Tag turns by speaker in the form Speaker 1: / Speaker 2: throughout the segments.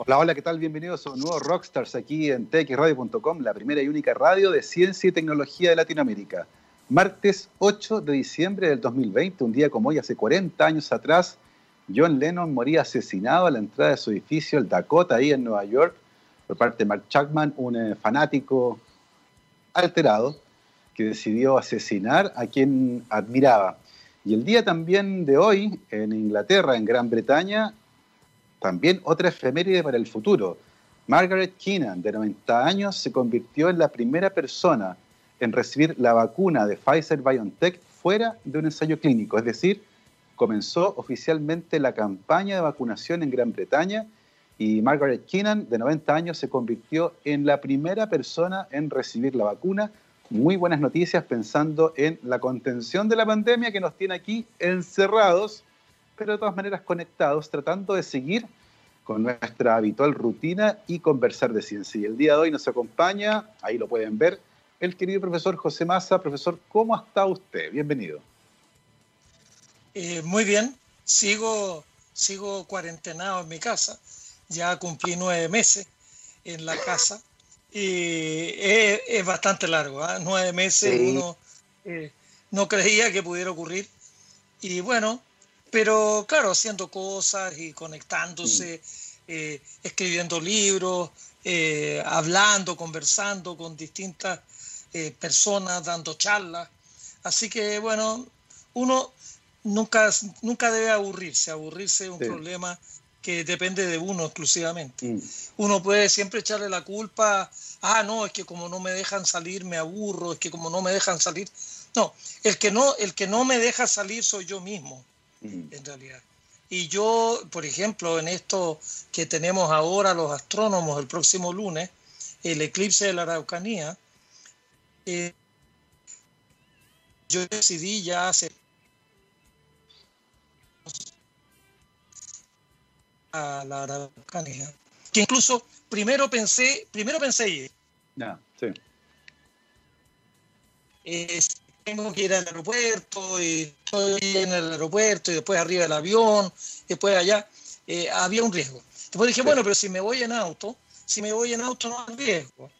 Speaker 1: Hola, hola, ¿qué tal? Bienvenidos a un nuevo Rockstars aquí en txradio.com, la primera y única radio de ciencia y tecnología de Latinoamérica. Martes 8 de diciembre del 2020, un día como hoy, hace 40 años atrás, John Lennon moría asesinado a la entrada de su edificio, el Dakota, ahí en Nueva York, por parte de Mark Chapman, un eh, fanático alterado que decidió asesinar a quien admiraba. Y el día también de hoy, en Inglaterra, en Gran Bretaña, también otra efeméride para el futuro. Margaret Keenan, de 90 años, se convirtió en la primera persona en recibir la vacuna de Pfizer BioNTech fuera de un ensayo clínico, es decir, comenzó oficialmente la campaña de vacunación en Gran Bretaña y Margaret Keenan, de 90 años, se convirtió en la primera persona en recibir la vacuna. Muy buenas noticias pensando en la contención de la pandemia que nos tiene aquí encerrados pero de todas maneras conectados, tratando de seguir con nuestra habitual rutina y conversar de ciencia. Y el día de hoy nos acompaña, ahí lo pueden ver, el querido profesor José Massa. Profesor, ¿cómo está usted? Bienvenido.
Speaker 2: Eh, muy bien, sigo, sigo cuarentenado en mi casa, ya cumplí nueve meses en la casa y es, bastante largo, ¿ah? nueve meses uno eh, no creía que pudiera ocurrir y bueno, pero claro, haciendo cosas y conectándose, eh, escribiendo libros, eh, hablando, conversando con distintas eh, personas, dando charlas. Así que bueno, uno nunca, nunca debe aburrirse. Aburrirse es un problema que depende de uno exclusivamente. Mm. Uno puede siempre echarle la culpa, ah, no, es que como no me dejan salir me aburro, es que como no me dejan salir. No, el que no, el que no me deja salir soy yo mismo en realidad. Y yo, por ejemplo, en esto que tenemos ahora los astrónomos el próximo lunes, el eclipse de la Araucanía, eh, yo decidí ya hace a la Araucanía, que incluso primero pensé, primero pensé
Speaker 1: no, sí
Speaker 2: tengo que ir al aeropuerto y estoy en el aeropuerto y después arriba del avión, después allá, eh, había un riesgo. Después dije, bueno, pero si me voy en auto, si me voy en auto no hay riesgo.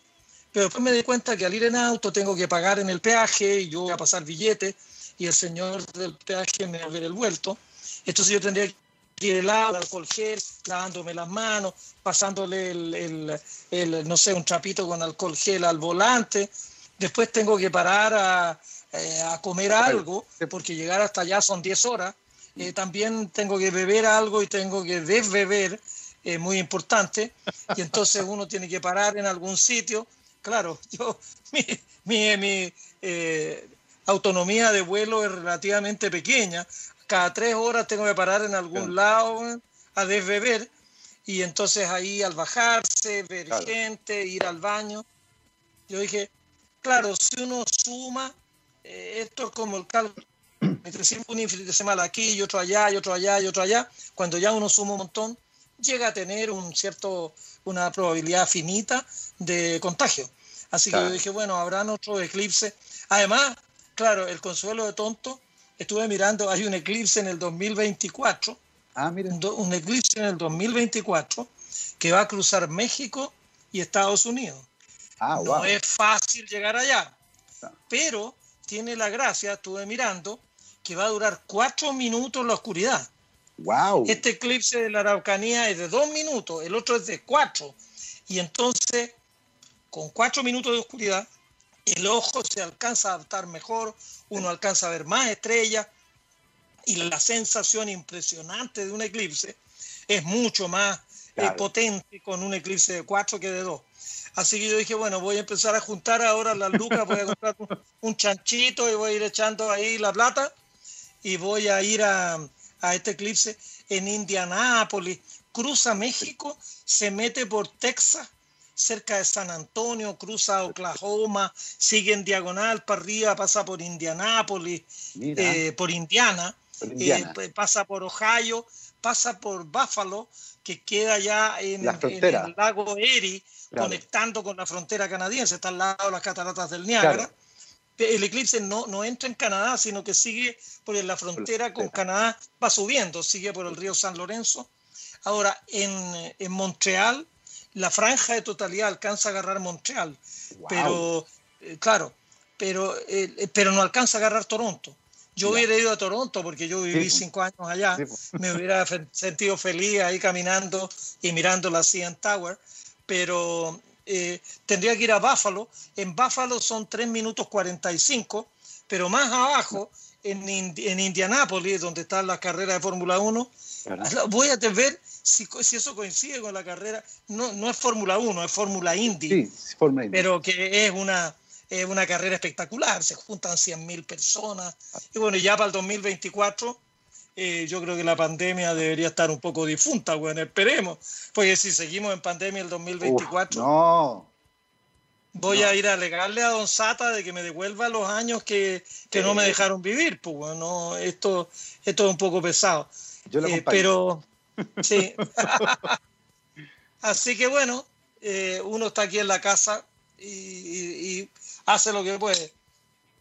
Speaker 2: Pero después me di cuenta que al ir en auto tengo que pagar en el peaje y yo voy a pasar billete y el señor del peaje me va a ver el vuelto. Entonces yo tendría que ir el agua, alcohol gel, lavándome las manos, pasándole el, el, no sé, un trapito con alcohol gel al volante. Después tengo que parar a, eh, a comer algo, porque llegar hasta allá son 10 horas. Eh, también tengo que beber algo y tengo que desbeber, es muy importante. Y entonces uno tiene que parar en algún sitio. Claro, yo, mi, mi, eh, autonomía de vuelo es relativamente pequeña. Cada tres horas tengo que parar en algún lado a desbeber. Y entonces ahí al bajarse, ver gente, ir al baño. Yo dije, claro, si uno suma eh, esto es como el cálculo entre siempre un semana aquí y otro allá y otro allá y otro allá, cuando ya uno suma un montón, llega a tener un cierto, una probabilidad finita de contagio. Así que yo dije, bueno, habrá otro eclipse. Además, claro, el consuelo de tonto, estuve mirando, hay un eclipse en el 2024. Ah, miren. Un, eclipse en el 2024 que va a cruzar México y Estados Unidos. Ah, no es fácil llegar allá, pero tiene la gracia, estuve mirando, que va a durar cuatro minutos en la oscuridad.
Speaker 1: Wow.
Speaker 2: Este eclipse de la Araucanía es de dos minutos, el otro es de cuatro. Y entonces, con cuatro minutos de oscuridad, el ojo se alcanza a adaptar mejor, uno alcanza a ver más estrellas y la sensación impresionante de un eclipse es mucho más eh, potente con un eclipse de cuatro que de dos. Así que yo dije, bueno, voy a empezar a juntar ahora las lucas, voy a comprar un, chanchito y voy a ir echando ahí la plata y voy a ir a, este eclipse en Indianápolis, cruza México, se mete por Texas, cerca de San Antonio, cruza Oklahoma, sigue en diagonal para arriba, pasa por Indianápolis, eh, por Indiana, eh, pasa por Ohio, pasa por Buffalo, que queda ya en, en el lago Erie conectando con la frontera canadiense, está al lado de las cataratas del Niágara. El eclipse no, no entra en Canadá, sino que sigue por la frontera con Canadá, va subiendo, sigue por el río San Lorenzo. Ahora, en, en Montreal, la franja de totalidad alcanza a agarrar Montreal, pero eh, claro, pero, eh, pero no alcanza a agarrar Toronto. Yo hubiera ido a Toronto porque yo viví cinco años allá, me hubiera sentido feliz ahí caminando y mirando la CN Tower, pero eh, tendría que ir a Buffalo. En Buffalo son 3 minutos 45, pero más abajo, en, en Indianápolis, donde está la carrera de Fórmula 1, voy a ver si, si, eso coincide con la carrera. No, no es Fórmula 1, es Fórmula Indy, sí, Fórmula Indy, pero que es una es una carrera espectacular, se juntan 100.000 personas. Y bueno, ya para el 2024, eh, yo creo que la pandemia debería estar un poco difunta, bueno, esperemos, porque si seguimos en pandemia el 2024, no. voy a ir a alegarle a Don Sata de que me devuelva los años que, que no me dejaron vivir, pues bueno, esto, esto es un poco pesado. Yo eh, pero, sí. Así que bueno, eh, uno está aquí en la casa y, hace lo que puede.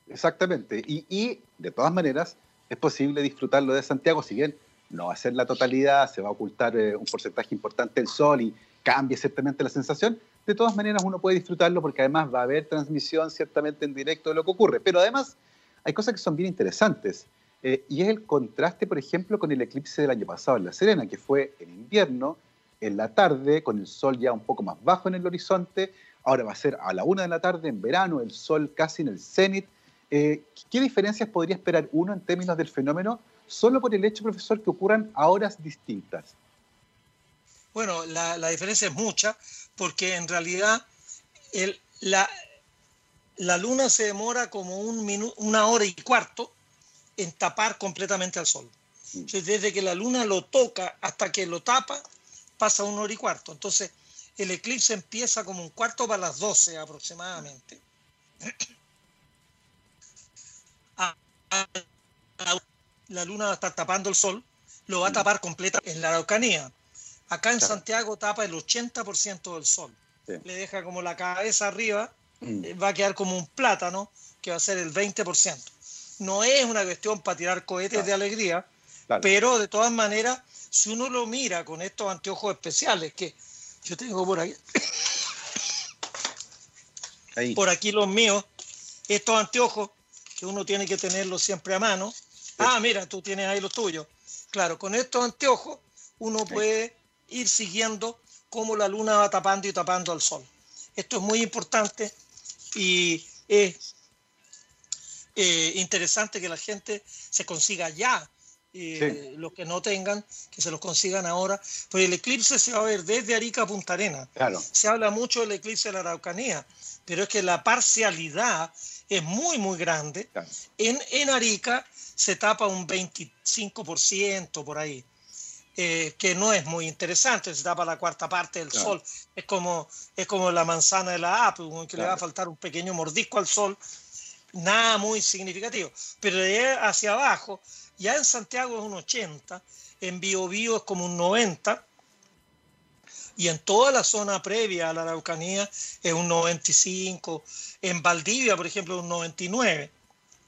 Speaker 1: Exactamente. Y, de todas maneras, es posible disfrutarlo de Santiago, si bien no va a ser la totalidad, se va a ocultar eh, un porcentaje importante del sol y cambia ciertamente la sensación. De todas maneras, uno puede disfrutarlo porque además va a haber transmisión ciertamente en directo de lo que ocurre. Pero además, hay cosas que son bien interesantes. Eh, y es el contraste, por ejemplo, con el eclipse del año pasado en La Serena, que fue en invierno, en la tarde, con el sol ya un poco más bajo en el horizonte, ahora va a ser a la una de la tarde en verano, el sol casi en el cenit. Eh, ¿Qué diferencias podría esperar uno en términos del fenómeno solo por el hecho, profesor, que ocurran a horas distintas?
Speaker 2: Bueno, la, diferencia es mucha porque en realidad el, la, la, luna se demora como un una hora y cuarto en tapar completamente al sol. Mm. desde que la luna lo toca hasta que lo tapa, pasa una hora y cuarto. Entonces, el eclipse empieza como un cuarto para las 12 aproximadamente. La luna va a estar tapando el sol, lo va a tapar completa en la Araucanía. Acá en Santiago tapa el 80% del sol. Le deja como la cabeza arriba, mm. eh, va a quedar como un plátano, que va a ser el 20%. No es una cuestión para tirar cohetes de alegría, pero de todas maneras, si uno lo mira con estos anteojos especiales, que yo tengo por ahí. Por aquí los míos. Estos anteojos, que uno tiene que tenerlos siempre a mano. Ah, mira, tú tienes ahí los tuyos. Claro, con estos anteojos uno puede ir siguiendo cómo la luna va tapando y tapando al sol. Esto es muy importante y es eh, interesante que la gente se consiga ya eh, los que no tengan, que se los consigan ahora. Pues el eclipse se va a ver desde Arica a Punta Arena. Se habla mucho del eclipse de la Araucanía, pero es que la parcialidad es muy, muy grande. En, en Arica se tapa un 25% por ahí. Eh, que no es muy interesante, se tapa la cuarta parte del sol, es como, es como la manzana de la Apple, que le va a faltar un pequeño mordisco al sol, nada muy significativo, pero de hacia abajo ya en Santiago es un 80, en Biobío es como un 90, y en toda la zona previa a la Araucanía es un 95, en Valdivia, por ejemplo, es un 99.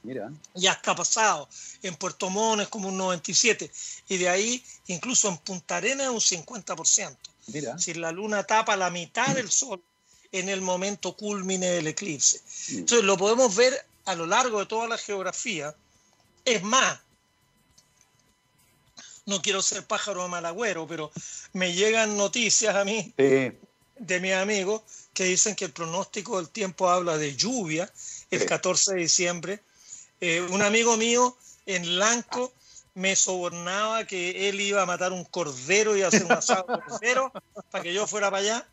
Speaker 2: Mira. Ya está pasado. En Puerto Montt es como un 97. Y de ahí, incluso en Punta Arena es un 50%. Mira. Si la luna tapa la mitad del sol en el momento culmine del eclipse. Mm. Entonces lo podemos ver a lo largo de toda la geografía. Es más, no quiero ser pájaro de malagüero, pero me llegan noticias a mí de mis amigos que dicen que el pronóstico del tiempo habla de lluvia el 14 de diciembre. Eh, un amigo mío en Lanco me sobornaba que él iba a matar un cordero y hacer un asado cordero para que yo fuera para allá.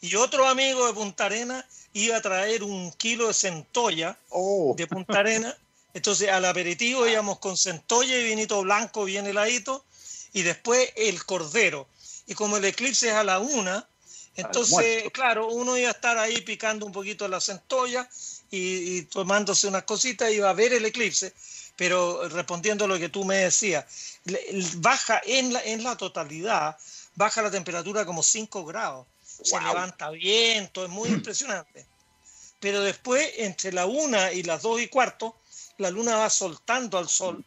Speaker 2: Y otro amigo de Punta Arena iba a traer un kilo de centolla oh. de Punta Arena entonces al aperitivo íbamos con centolla y vinito blanco bien heladito y después el cordero. Y como el eclipse es a la una, entonces, claro, uno iba a estar ahí picando un poquito la centolla y, tomándose unas cositas y iba a ver el eclipse. Pero respondiendo a lo que tú me decías, baja en la, en la totalidad, baja la temperatura como 5 grados. Se levanta viento, es muy impresionante. Pero después, entre la una y las dos y cuarto, la luna va soltando al sol,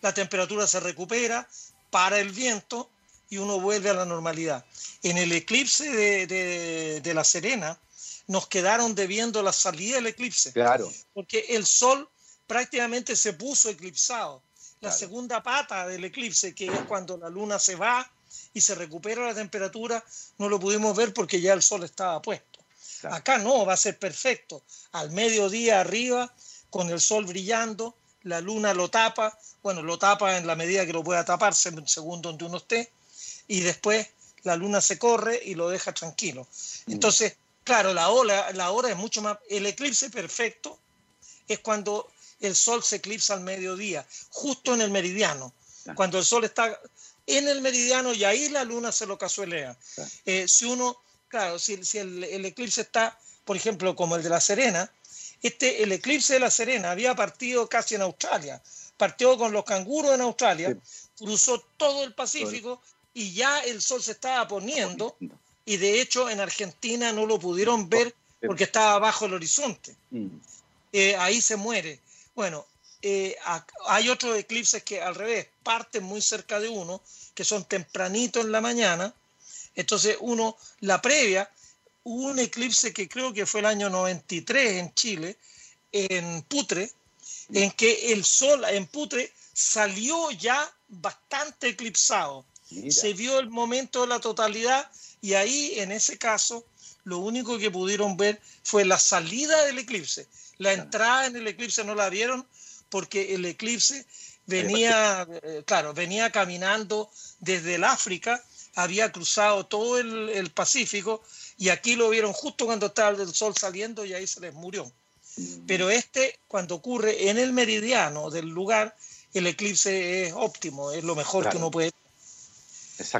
Speaker 2: la temperatura se recupera, para el viento y uno vuelve a la normalidad. En el eclipse de, La Serena nos quedaron debiendo la salida del eclipse.
Speaker 1: Claro.
Speaker 2: Porque el sol prácticamente se puso eclipsado. La segunda pata del eclipse, que es cuando la luna se va y se recupera la temperatura, no lo pudimos ver porque ya el sol estaba puesto. Acá no, va a ser perfecto. Al mediodía arriba, con el sol brillando, la luna lo tapa, bueno, lo tapa en la medida que lo pueda taparse, segundo donde uno esté, y después la luna se corre y lo deja tranquilo. Mm. Entonces, claro, la hora, la hora es mucho más... El eclipse perfecto es cuando el sol se eclipsa al mediodía, justo en el meridiano, cuando el sol está en el meridiano y ahí la luna se lo casuelea. Eh, si uno, claro, si, el, el, eclipse está, por ejemplo, como el de La Serena, este, el eclipse de La Serena había partido casi en Australia, partió con los canguros en Australia, cruzó todo el Pacífico y ya el sol se estaba poniendo y de hecho en Argentina no lo pudieron ver porque estaba bajo el horizonte. Mm. Eh, ahí se muere. Bueno, eh, hay otros eclipses que al revés parten muy cerca de uno, que son tempranito en la mañana. Entonces uno, la previa, hubo un eclipse que creo que fue el año 93 en Chile, en Putre, en que el sol en Putre salió ya bastante eclipsado. Se vio el momento de la totalidad y ahí, en ese caso, lo único que pudieron ver fue la salida del eclipse. La entrada en el eclipse no la vieron porque el eclipse venía, eh, claro, venía caminando desde el África, había cruzado todo el Pacífico y aquí lo vieron justo cuando estaba el sol saliendo y ahí se les murió. Mm. Pero este, cuando ocurre en el meridiano del lugar, el eclipse es óptimo, es lo mejor que uno puede.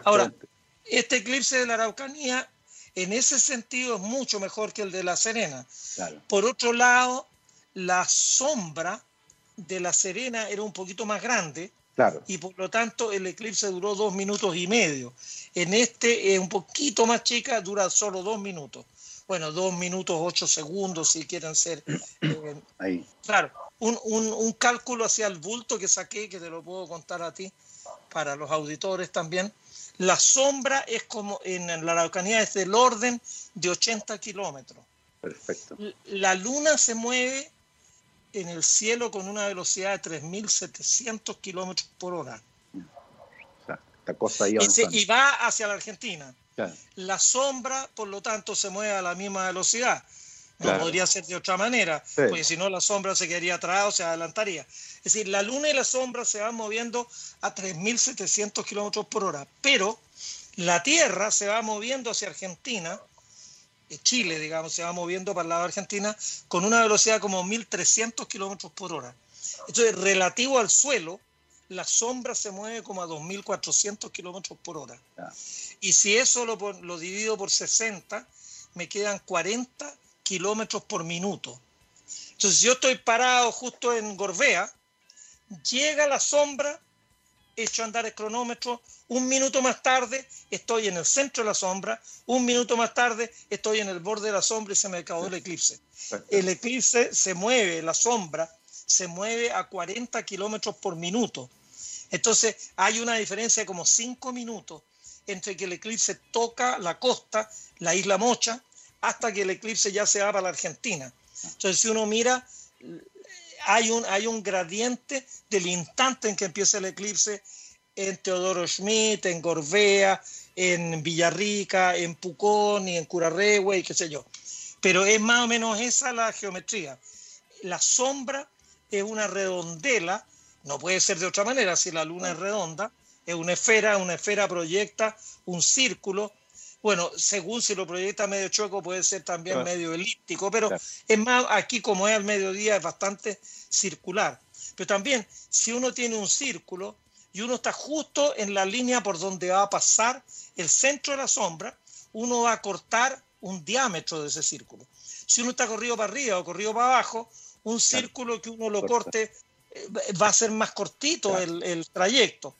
Speaker 2: Ahora, este eclipse de la Araucanía, en ese sentido, es mucho mejor que el de la Serena. Por otro lado, la sombra de la Serena era un poquito más grande y por lo tanto el eclipse duró dos minutos y medio. En este es un poquito más chica, dura solo dos minutos. Bueno, dos minutos ocho segundos si quieren ser. Eh, Ahí. Claro, un, un, cálculo hacia el bulto que saqué, que te lo puedo contar a ti, para los auditores también. La sombra es como en la Araucanía es del orden de 80 kilómetros.
Speaker 1: Perfecto.
Speaker 2: La luna se mueve en el cielo con una velocidad de 3.700 kilómetros por hora. y, va hacia la Argentina. La sombra, por lo tanto, se mueve a la misma velocidad. No podría ser de otra manera, porque si no la sombra se quedaría atrás o se adelantaría. Es decir, la luna y la sombra se van moviendo a 3.700 kilómetros por hora, pero la Tierra se va moviendo hacia Argentina Chile, digamos, se va moviendo para el lado de Argentina con una velocidad como 1.300 kilómetros por hora. Entonces, relativo al suelo, la sombra se mueve como a 2.400 kilómetros por hora. Y si eso lo, lo divido por 60, me quedan 40 kilómetros por minuto. Entonces, si yo estoy parado justo en Gorbea, llega la sombra hecho andar el cronómetro, un minuto más tarde estoy en el centro de la sombra, un minuto más tarde estoy en el borde de la sombra y se me acabó el eclipse. El eclipse se mueve, la sombra se mueve a 40 kilómetros por minuto. Entonces hay una diferencia de como 5 minutos entre que el eclipse toca la costa, la isla Mocha, hasta que el eclipse ya se va para la Argentina. Entonces si uno mira hay un, hay un gradiente del instante en que empieza el eclipse en Teodoro Schmidt, en Gorbea, en Villarrica, en Pucón y en Curarrehue y qué sé yo. Pero es más o menos esa la geometría. La sombra es una redondela, no puede ser de otra manera si la luna es redonda, es una esfera, una esfera proyecta un círculo bueno, según si lo proyecta medio chueco puede ser también medio elíptico, pero es más, aquí como es al mediodía es bastante circular. Pero también, si uno tiene un círculo y uno está justo en la línea por donde va a pasar el centro de la sombra, uno va a cortar un diámetro de ese círculo. Si uno está corrido para arriba o corrido para abajo, un círculo que uno lo corte eh, va a ser más cortito el, el trayecto.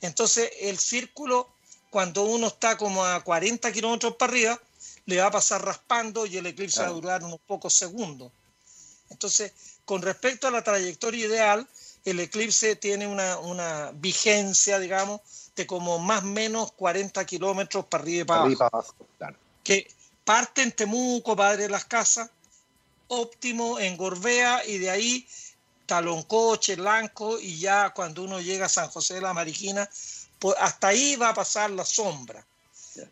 Speaker 2: Entonces, el círculo cuando uno está como a 40 kilómetros para arriba, le va a pasar raspando y el eclipse va a durar unos pocos segundos. Entonces, con respecto a la trayectoria ideal, el eclipse tiene una, vigencia, digamos, de como más o menos 40 kilómetros para arriba y para abajo. Que parte en Temuco, Padre de las Casas, óptimo en Gorbea y de ahí Taloncoche, Lanco y ya cuando uno llega a San José de la Mariquina, hasta ahí va a pasar la sombra.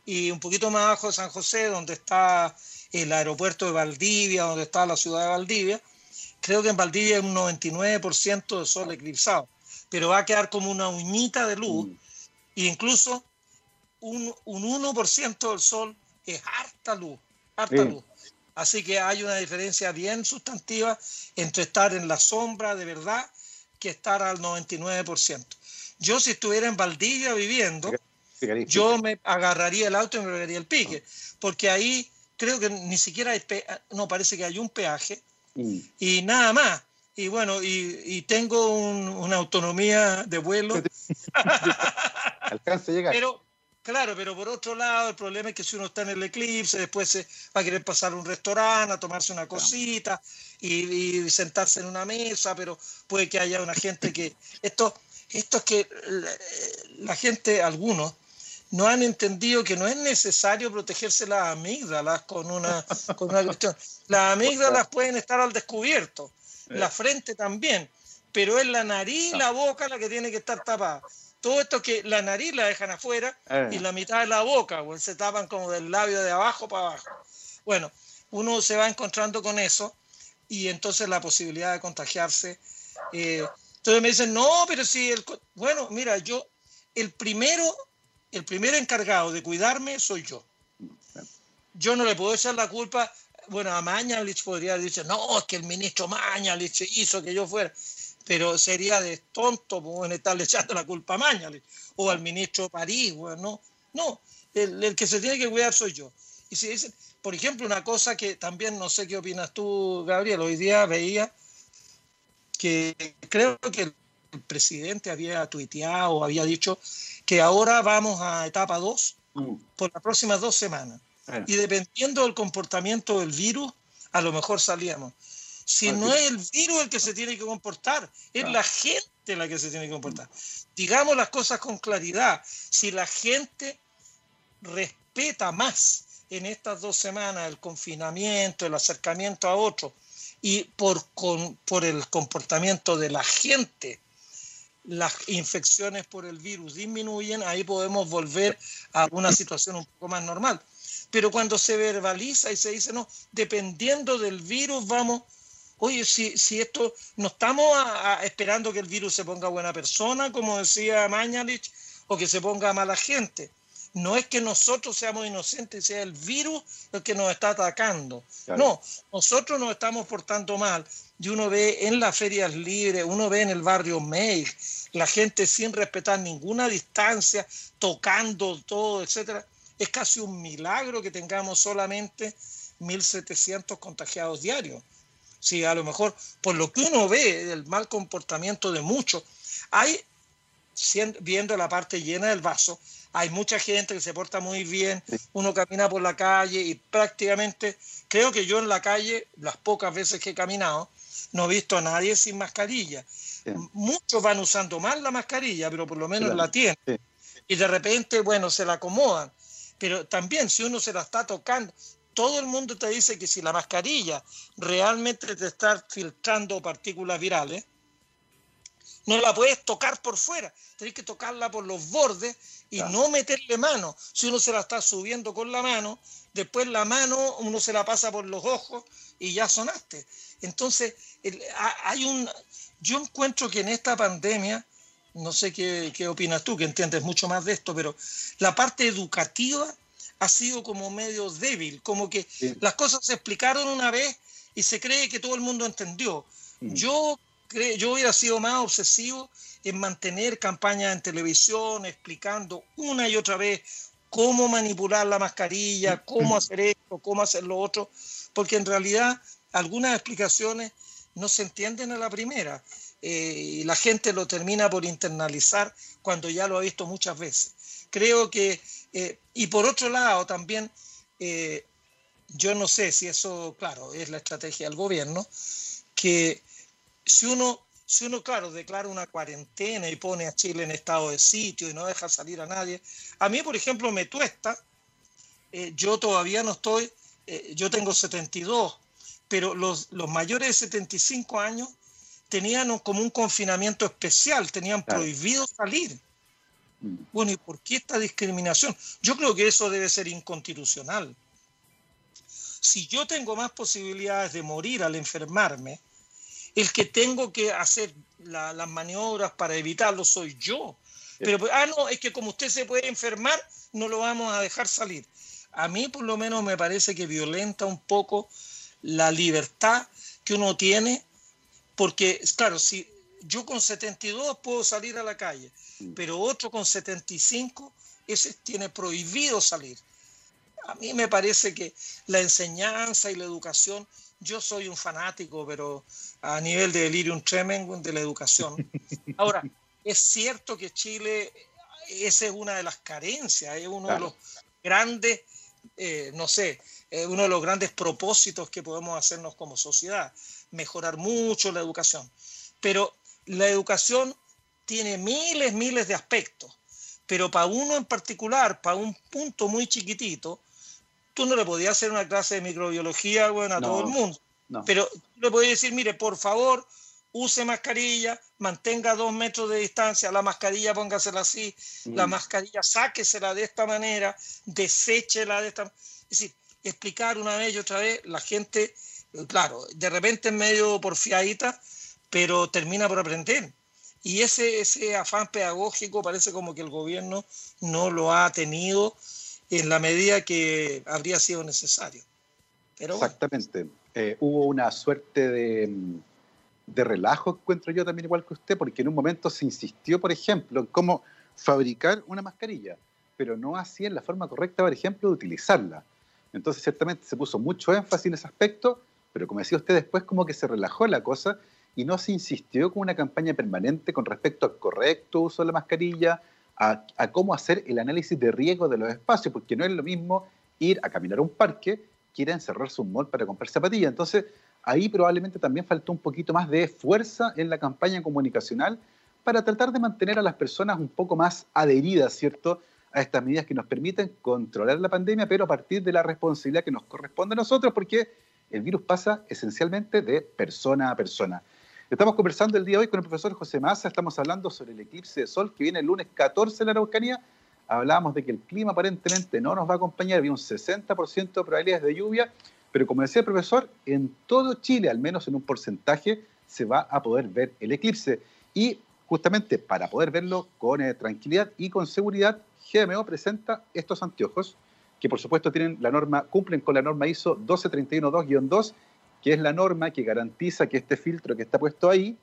Speaker 2: Y un poquito más abajo de San José, donde está el aeropuerto de Valdivia, donde está la ciudad de Valdivia, creo que en Valdivia hay un 99% de sol eclipsado, pero va a quedar como una uñita de luz, mm. e incluso un, un 1% del sol es harta luz, harta luz. Así que hay una diferencia bien sustantiva entre estar en la sombra de verdad que estar al 99%. Yo si estuviera en Valdivia viviendo, yo me agarraría el auto y me agarraría el pique, porque ahí creo que ni siquiera hay, no parece que hay un peaje y nada más. Y bueno, y, tengo una autonomía de vuelo.
Speaker 1: Alcance a llegar.
Speaker 2: Pero, Claro, pero por otro lado, el problema es que si uno está en el eclipse, después se va a querer pasar a un restaurante, a tomarse una cosita y, sentarse en una mesa, pero puede que haya una gente que. Esto, esto es que la, gente, algunos, no han entendido que no es necesario protegerse las amígdalas con una, con una cuestión. Las amígdalas pueden estar al descubierto, la frente también, pero es la nariz y la boca la que tiene que estar tapada todo esto que la nariz la dejan afuera y eh. la mitad de la boca, se tapan como del labio de abajo para abajo. Bueno, uno se va encontrando con eso y entonces la posibilidad de contagiarse. Eh, entonces me dicen, no, pero si el... Bueno, mira, yo, el primero, el primero encargado de cuidarme soy yo. Yo no le puedo echar la culpa, bueno, a Mañalich podría decir, no, es que el ministro Mañalich hizo que yo fuera pero sería de tonto pues, estarle echando la culpa a Mañale o al ministro París, bueno, no, el, que se tiene que cuidar soy yo. Y si dicen, por ejemplo, una cosa que también no sé qué opinas tú, Gabriel, hoy día veía que creo que el presidente había tuiteado había dicho que ahora vamos a etapa 2 mm. por las próximas dos semanas. Y dependiendo del comportamiento del virus, a lo mejor salíamos. Si no es el virus el que se tiene que comportar, es la gente la que se tiene que comportar. Digamos las cosas con claridad. Si la gente respeta más en estas dos semanas el confinamiento, el acercamiento a otro, y por, por el comportamiento de la gente, las infecciones por el virus disminuyen, ahí podemos volver a una situación un poco más normal. Pero cuando se verbaliza y se dice, no, dependiendo del virus vamos oye, si, si esto, no estamos esperando que el virus se ponga buena persona, como decía Mañalich, o que se ponga mala gente. No es que nosotros seamos inocentes, sea el virus el que nos está atacando. No, nosotros nos estamos portando mal. Y uno ve en las ferias libres, uno ve en el barrio May, la gente sin respetar ninguna distancia, tocando todo, etcétera. Es casi un milagro que tengamos solamente 1.700 contagiados diarios si a lo mejor por lo que uno ve del mal comportamiento de muchos, hay, viendo la parte llena del vaso, hay mucha gente que se porta muy bien, uno camina por la calle y prácticamente, creo que yo en la calle, las pocas veces que he caminado, no he visto a nadie sin mascarilla. Muchos van usando mal la mascarilla, pero por lo menos la tienen. Y de repente, bueno, se la acomodan. Pero también si uno se la está tocando, todo el mundo te dice que si la mascarilla realmente te está filtrando partículas virales, no la puedes tocar por fuera, tienes que tocarla por los bordes y no meterle mano. Si uno se la está subiendo con la mano, después la mano uno se la pasa por los ojos y ya sonaste. Entonces, hay un, yo encuentro que en esta pandemia, no sé qué, qué opinas tú, que entiendes mucho más de esto, pero la parte educativa ha sido como medio débil, como que las cosas se explicaron una vez y se cree que todo el mundo entendió. Mm. Yo, yo hubiera sido más obsesivo en mantener campañas en televisión explicando una y otra vez cómo manipular la mascarilla, cómo hacer esto, cómo hacer lo otro, porque en realidad algunas explicaciones no se entienden a la primera eh, y la gente lo termina por internalizar cuando ya lo ha visto muchas veces. Creo que eh, y por otro lado, también, eh, yo no sé si eso, claro, es la estrategia del gobierno, que si uno, si uno, claro, declara una cuarentena y pone a Chile en estado de sitio y no deja salir a nadie, a mí, por ejemplo, me tuesta, eh, yo todavía no estoy, eh, yo tengo 72, pero los, los mayores de 75 años tenían como un confinamiento especial, tenían prohibido salir. Mm. Bueno, ¿y por qué esta discriminación? Yo creo que eso debe ser inconstitucional. Si yo tengo más posibilidades de morir al enfermarme, el que tengo que hacer las maniobras para evitarlo soy yo. Pero, ah, no, es que como usted se puede enfermar, no lo vamos a dejar salir. A mí por lo menos me parece que violenta un poco la libertad que uno tiene, porque, claro, si yo con 72 puedo salir a la calle, mm. pero otro con 75, ese tiene prohibido salir. A mí me parece que la enseñanza y la educación, yo soy un fanático, pero a nivel de delirium tremendum de la educación. Ahora, es cierto que Chile, esa es una de las carencias, es uno de los grandes, eh, no sé, uno de los grandes propósitos que podemos hacernos como sociedad, mejorar mucho la educación. Pero la educación tiene miles, miles de aspectos, pero para uno en particular, para un punto muy chiquitito, tú no le podías hacer una clase de microbiología bueno, a todo el mundo. Pero le podías decir, mire, por favor, use mascarilla, mantenga dos metros de distancia, la mascarilla póngasela así, la mm. mascarilla sáquesela de esta manera, deséchela de esta manera. Es decir, explicar una vez y otra vez, la gente, claro, de repente es medio porfiadita, pero termina por aprender. Y ese, ese afán pedagógico parece como que el gobierno no lo ha tenido en la medida que habría sido necesario.
Speaker 1: Exactamente. Eh, hubo una suerte de, de relajo, encuentro yo también igual que usted, porque en un momento se insistió, por ejemplo, en cómo fabricar una mascarilla, pero no así en la forma correcta, por ejemplo, de utilizarla. Entonces, ciertamente se puso mucho énfasis en ese aspecto, pero como decía usted, después como que se relajó la cosa y no se insistió con una campaña permanente con respecto al correcto uso de la mascarilla, a, cómo hacer el análisis de riesgo de los espacios, porque no es lo mismo ir a caminar a un parque que ir a encerrarse un mall para comprar zapatillas. Entonces, ahí probablemente también faltó un poquito más de fuerza en la campaña comunicacional para tratar de mantener a las personas un poco más adheridas, ¿cierto?, a estas medidas que nos permiten controlar la pandemia, pero a partir de la responsabilidad que nos corresponde a nosotros, porque el virus pasa esencialmente de persona a persona. Estamos conversando el día de hoy con el profesor José Massa, estamos hablando sobre el eclipse de sol que viene el lunes 14 en la Araucanía. Hablábamos de que el clima aparentemente no nos va a acompañar, había un 60% de probabilidades de lluvia, pero como decía el profesor, en todo Chile, al menos en un porcentaje, se va a poder ver el eclipse. Y justamente para poder verlo con eh, tranquilidad y con seguridad, GMO presenta estos anteojos que por supuesto tienen la norma, cumplen con la norma ISO 12312-2, que es la norma que garantiza que este filtro que está puesto ahí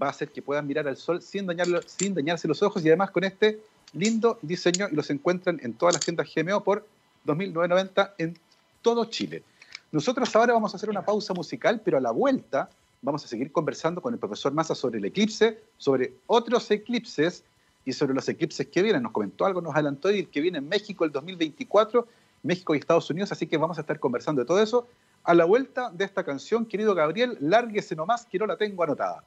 Speaker 1: va a hacer que puedan mirar al sol sin, sin dañarse los ojos y además con este lindo diseño y los encuentran en todas las tiendas GMO por 2.990 en todo Chile. Nosotros ahora vamos a hacer una pausa musical, pero a la vuelta vamos a seguir conversando con el profesor Massa sobre el eclipse, sobre otros eclipses y sobre los eclipses que vienen. Nos comentó algo, nos adelantó el que viene en México el 2024, México y Estados Unidos, así que vamos a estar conversando de todo eso. A la vuelta de esta canción, querido Gabriel, lárguese nomás que no la tengo anotada.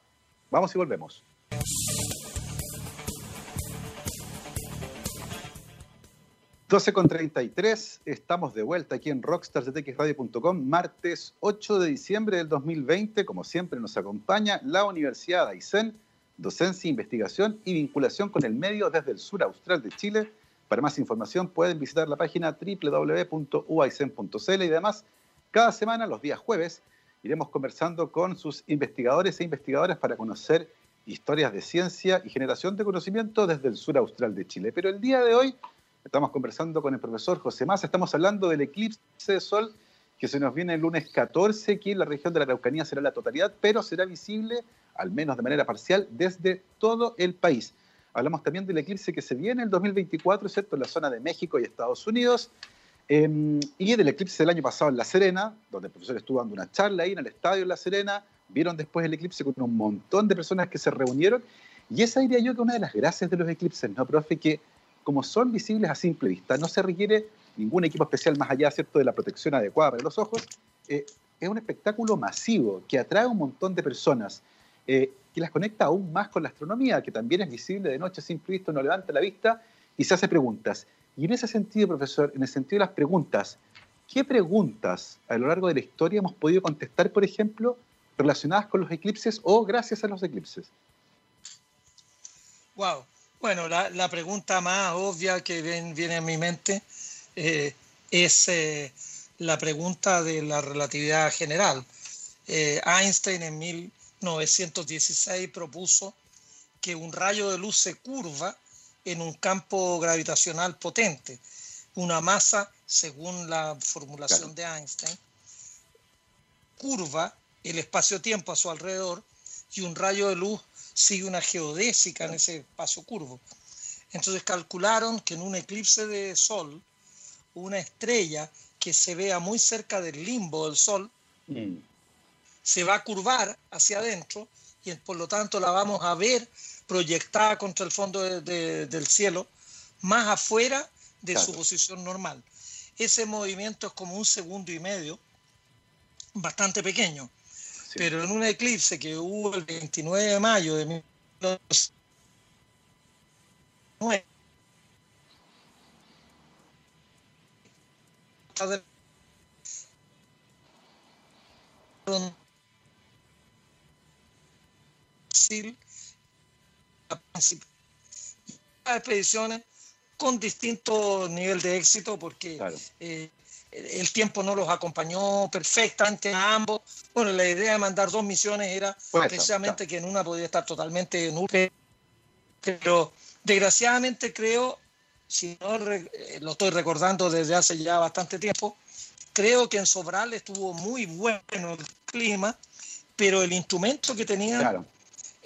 Speaker 1: Vamos y volvemos. 12 con 33, estamos de vuelta aquí en rockstarsdetxradio.com, martes 8 de diciembre del 2020. Como siempre, nos acompaña la Universidad de docencia, investigación y vinculación con el medio desde el sur austral de Chile. Para más información pueden visitar la página www.uaicen.cl y además cada semana, los días jueves, iremos conversando con sus investigadores e investigadoras para conocer historias de ciencia y generación de conocimiento desde el sur austral de Chile. Pero el día de hoy estamos conversando con el profesor José Massa, estamos hablando del eclipse de sol que se nos viene el lunes 14, aquí en la región de la Araucanía será la totalidad, pero será visible, al menos de manera parcial, desde todo el país. Hablamos también del eclipse que se viene el 2024, ¿cierto?, en la zona de México y Estados Unidos, em, y del eclipse del año pasado en La Serena, donde el profesor estuvo dando una charla ahí en el estadio en La Serena, vieron después el eclipse con un montón de personas que se reunieron, y esa diría yo que una de las gracias de los eclipses, ¿no, profe? Que como son visibles a simple vista, no se requiere ningún equipo especial más allá ¿cierto? de la protección adecuada para los ojos, eh, es un espectáculo masivo que atrae a un montón de personas. eh, que las conecta aún más con la astronomía, que también es visible de noche sin visto, no levanta la vista y se hace preguntas. Y en ese sentido, profesor, en el sentido de las preguntas, ¿qué preguntas a lo largo de la historia hemos podido contestar, por ejemplo, relacionadas con los eclipses o gracias a los eclipses?
Speaker 2: Wow. Bueno, la, pregunta más obvia que viene a mi mente eh, es eh, la pregunta de la relatividad general. Eh, Einstein en 1916 propuso que un rayo de luz se curva en un campo gravitacional potente. Una masa, según la formulación de Einstein, curva el espacio-tiempo a su alrededor y un rayo de luz sigue una geodésica en ese espacio curvo. Entonces calcularon que en un eclipse de sol, una estrella que se vea muy cerca del limbo del sol mm. se va a curvar hacia adentro y por lo tanto la vamos a ver proyectada contra el fondo del cielo, más afuera de su posición normal. Ese movimiento es como un segundo y medio, bastante pequeño. Pero en un eclipse que hubo el 29 de mayo de 1909, expediciones con distinto nivel de éxito porque eh, el tiempo no los acompañó perfectamente a ambos. Bueno, la idea de mandar dos misiones era precisamente que en una podía estar totalmente nube, pero desgraciadamente creo, si no eh, lo estoy recordando desde hace ya bastante tiempo, creo que en Sobral estuvo muy bueno el clima, pero el instrumento que tenía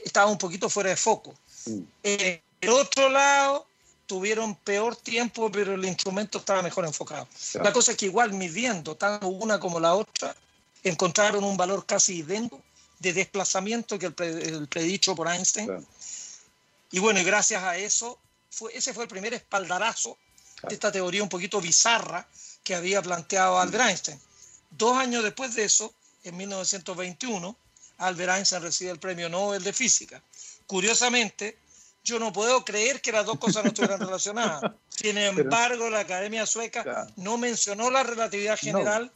Speaker 2: estaba un poquito fuera de foco. Mm. Eh, el otro lado tuvieron peor tiempo, pero el instrumento estaba mejor enfocado. La cosa es que igual midiendo tanto una como la otra, encontraron un valor casi idéntico de desplazamiento que el, predicho por Einstein. Y bueno, y gracias a eso, fue, ese fue el primer espaldarazo de esta teoría un poquito bizarra que había planteado Albert Einstein. Dos años después de eso, en 1921, Albert Einstein recibe el premio Nobel de Física. Curiosamente, yo no puedo creer que las dos cosas no estuvieran relacionadas. Sin embargo, la Academia Sueca no mencionó la relatividad general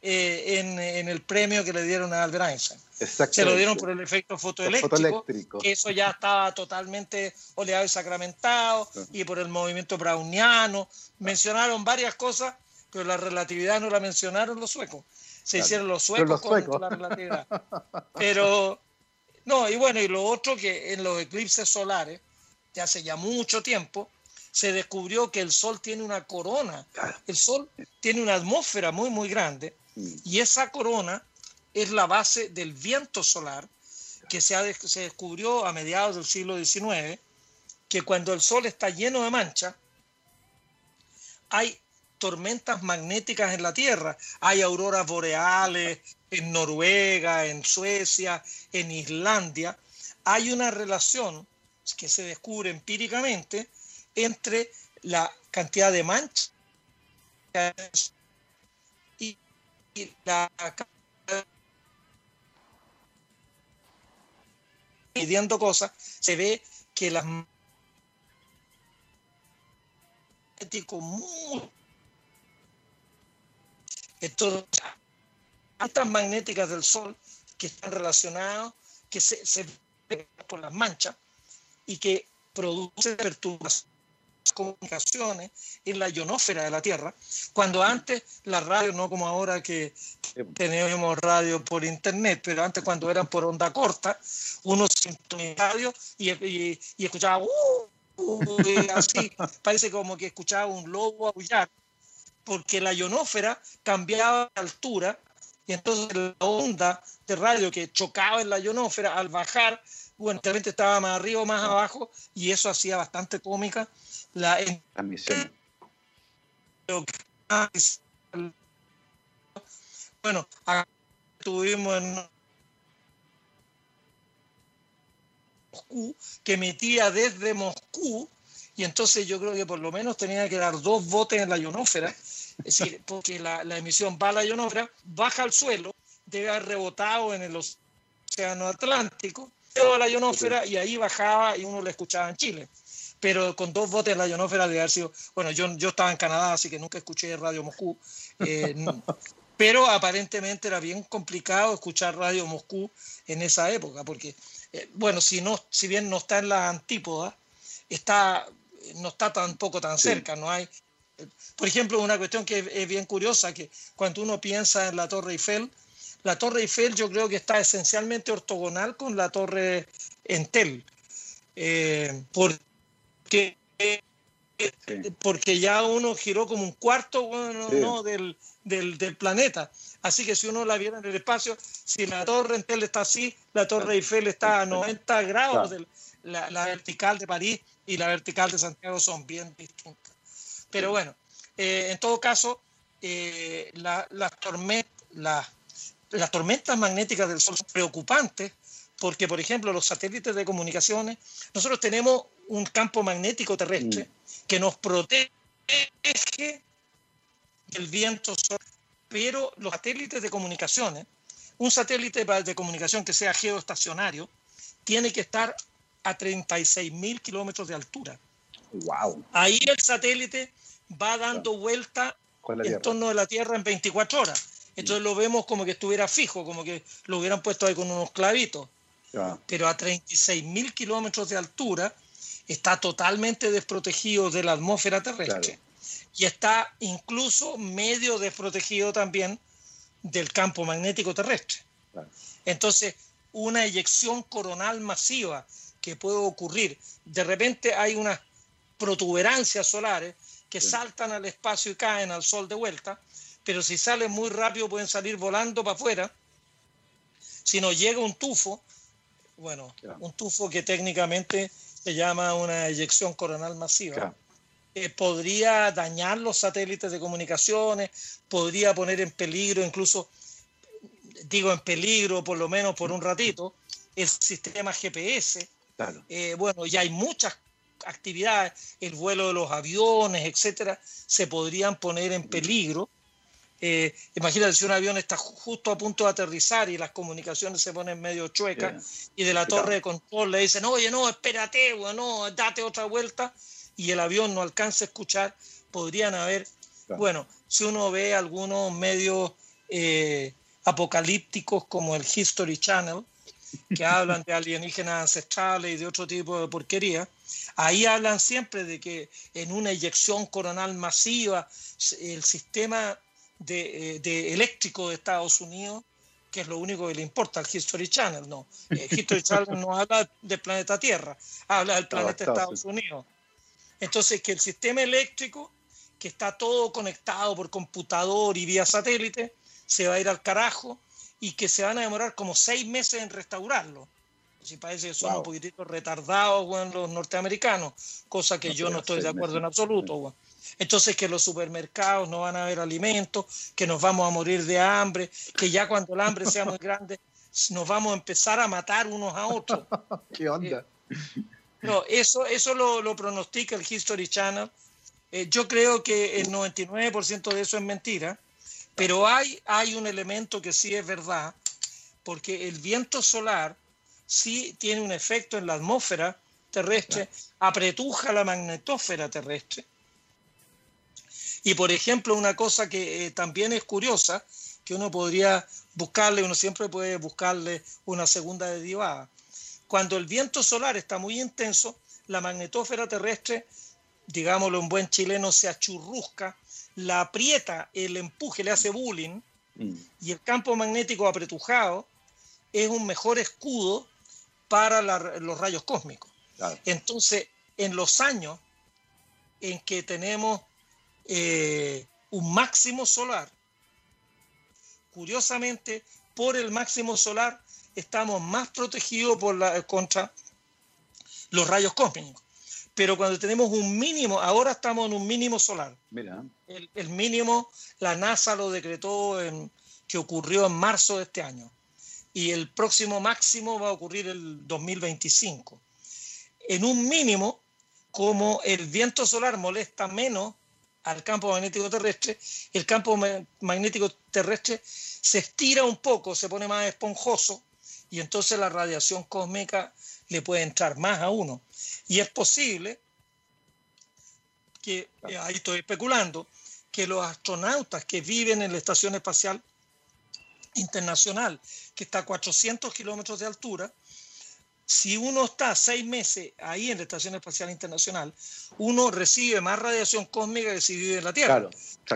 Speaker 2: eh, en, el premio que le dieron a Albert Einstein. Se lo dieron por el efecto fotoeléctrico, eso ya estaba totalmente oleado y sacramentado, y por el movimiento browniano. Mencionaron varias cosas, pero la relatividad no la mencionaron los suecos. Se hicieron los suecos, con la relatividad. Pero, no, y bueno, y lo otro que en los eclipses solares, hace ya mucho tiempo, se descubrió que el Sol tiene una corona. El Sol tiene una atmósfera muy, muy grande y esa corona es la base del viento solar que se, se descubrió a mediados del siglo XIX, que cuando el Sol está lleno de mancha, hay tormentas magnéticas en la Tierra. Hay auroras boreales en Noruega, en Suecia, en Islandia. Hay una relación que se descubre empíricamente entre la cantidad de manchas y, la midiendo cosas, se ve que las entonces, estas magnéticas del Sol que están relacionadas, que se, se por las manchas, y que produce perturbaciones comunicaciones en la ionósfera de la Tierra, cuando antes la radio, no como ahora que teníamos radio por internet, pero antes cuando eran por onda corta, uno sintonizaba radio y, y, escuchaba uh, así, parece como que escuchaba un lobo aullar, porque la ionósfera cambiaba de altura y entonces la onda de radio que chocaba en la ionósfera al bajar bueno, realmente estaba más arriba o más abajo, y eso hacía bastante cómica la transmisión. Bueno, estuvimos en Moscú, que emitía desde Moscú, y entonces yo creo que por lo menos tenía que dar dos botes en la ionósfera, es decir, porque la, la emisión va a la ionósfera, baja al suelo, debe haber rebotado en el océano Atlántico, a la ionósfera y ahí bajaba y uno lo escuchaba en Chile. Pero con dos botes la ionósfera de haber sido, bueno, yo, yo estaba en Canadá, así que nunca escuché Radio Moscú, eh, pero aparentemente era bien complicado escuchar Radio Moscú en esa época, porque, eh, bueno, si, no, si bien no está en la antípoda, está, no está tampoco tan cerca, no hay... Por ejemplo, una cuestión que es bien curiosa, que cuando uno piensa en la Torre Eiffel, la Torre Eiffel yo creo que está esencialmente ortogonal con la Torre Entel, eh, porque, porque ya uno giró como un cuarto bueno, del, del, planeta. Así que si uno la viera en el espacio, si la Torre Entel está así, la Torre Eiffel está a 90 grados, de la, la, vertical de París y la vertical de Santiago son bien distintas. Pero bueno, eh, en todo caso, eh, las tormentas, la, las tormentas magnéticas del Sol son preocupantes porque, por ejemplo, los satélites de comunicaciones, nosotros tenemos un campo magnético terrestre mm. que nos protege del viento solar, pero los satélites de comunicaciones, un satélite de comunicación que sea geoestacionario, tiene que estar a 36 mil kilómetros de altura.
Speaker 1: Wow.
Speaker 2: Ahí el satélite va dando vuelta en torno de la Tierra en 24 horas. Entonces lo vemos como que estuviera fijo, como que lo hubieran puesto ahí con unos clavitos. Pero a 36 mil kilómetros de altura está totalmente desprotegido de la atmósfera terrestre. Y está incluso medio desprotegido también del campo magnético terrestre. Entonces, una eyección coronal masiva que puede ocurrir, de repente hay unas protuberancias solares que saltan al espacio y caen al sol de vuelta, pero si salen muy rápido pueden salir volando para afuera. Si nos llega un tufo, bueno, un tufo que técnicamente se llama una eyección coronal masiva, eh, podría dañar los satélites de comunicaciones, podría poner en peligro, incluso, digo en peligro por lo menos por un ratito, el sistema GPS. Eh, bueno, ya hay muchas actividades, el vuelo de los aviones, etcétera, se podrían poner en peligro. Eh, imagínate si un avión está justo a punto de aterrizar y las comunicaciones se ponen medio chuecas y de la torre de control le dicen, oye, no, espérate, no, date otra vuelta y el avión no alcanza a escuchar, podrían haber, bueno, si uno ve algunos medios eh, apocalípticos como el History Channel, que hablan de alienígenas ancestrales y de otro tipo de porquería, ahí hablan siempre de que en una eyección coronal masiva el sistema de, eh, eléctrico de Estados Unidos, que es lo único que le importa al History Channel, no. El eh, History Channel no habla del planeta Tierra, habla del planeta Estados Unidos. Entonces, que el sistema eléctrico, que está todo conectado por computador y vía satélite, se va a ir al carajo y que se van a demorar como seis meses en restaurarlo. Si parece que son un poquitito retardados los norteamericanos, cosa que yo no estoy de acuerdo en absoluto. Entonces que los supermercados no van a haber alimentos, que nos vamos a morir de hambre, que ya cuando el hambre sea muy grande nos vamos a empezar a matar unos a otros.
Speaker 1: ¿Qué onda?
Speaker 2: no, eso, eso lo, pronostica el History Channel. Eh, yo creo que el 99% de eso es mentira, pero hay, hay un elemento que sí es verdad, porque el viento solar sí tiene un efecto en la atmósfera terrestre, apretuja la magnetósfera terrestre y por ejemplo, una cosa que eh, también es curiosa, que uno podría buscarle, uno siempre puede buscarle una segunda derivada. Cuando el viento solar está muy intenso, la magnetósfera terrestre, digámoslo en buen chileno, se achurrusca, la aprieta, el empuje le hace bullying, mm. y el campo magnético apretujado es un mejor escudo para los rayos cósmicos. Entonces, en los años en que tenemos eh, un máximo solar. Curiosamente, por el máximo solar estamos más protegidos por la, contra los rayos cósmicos. Pero cuando tenemos un mínimo, ahora estamos en un mínimo solar.
Speaker 1: Mira.
Speaker 2: El, mínimo, la NASA lo decretó en, que ocurrió en marzo de este año. Y el próximo máximo va a ocurrir el 2025. En un mínimo, como el viento solar molesta menos al campo magnético terrestre, el campo magnético terrestre se estira un poco, se pone más esponjoso y entonces la radiación cósmica le puede entrar más a uno. Y es posible que, eh, ahí estoy especulando, que los astronautas que viven en la Estación Espacial Internacional, que está a 400 kilómetros de altura, si uno está seis meses ahí en la Estación Espacial Internacional, uno recibe más radiación cósmica que si vive en la Tierra.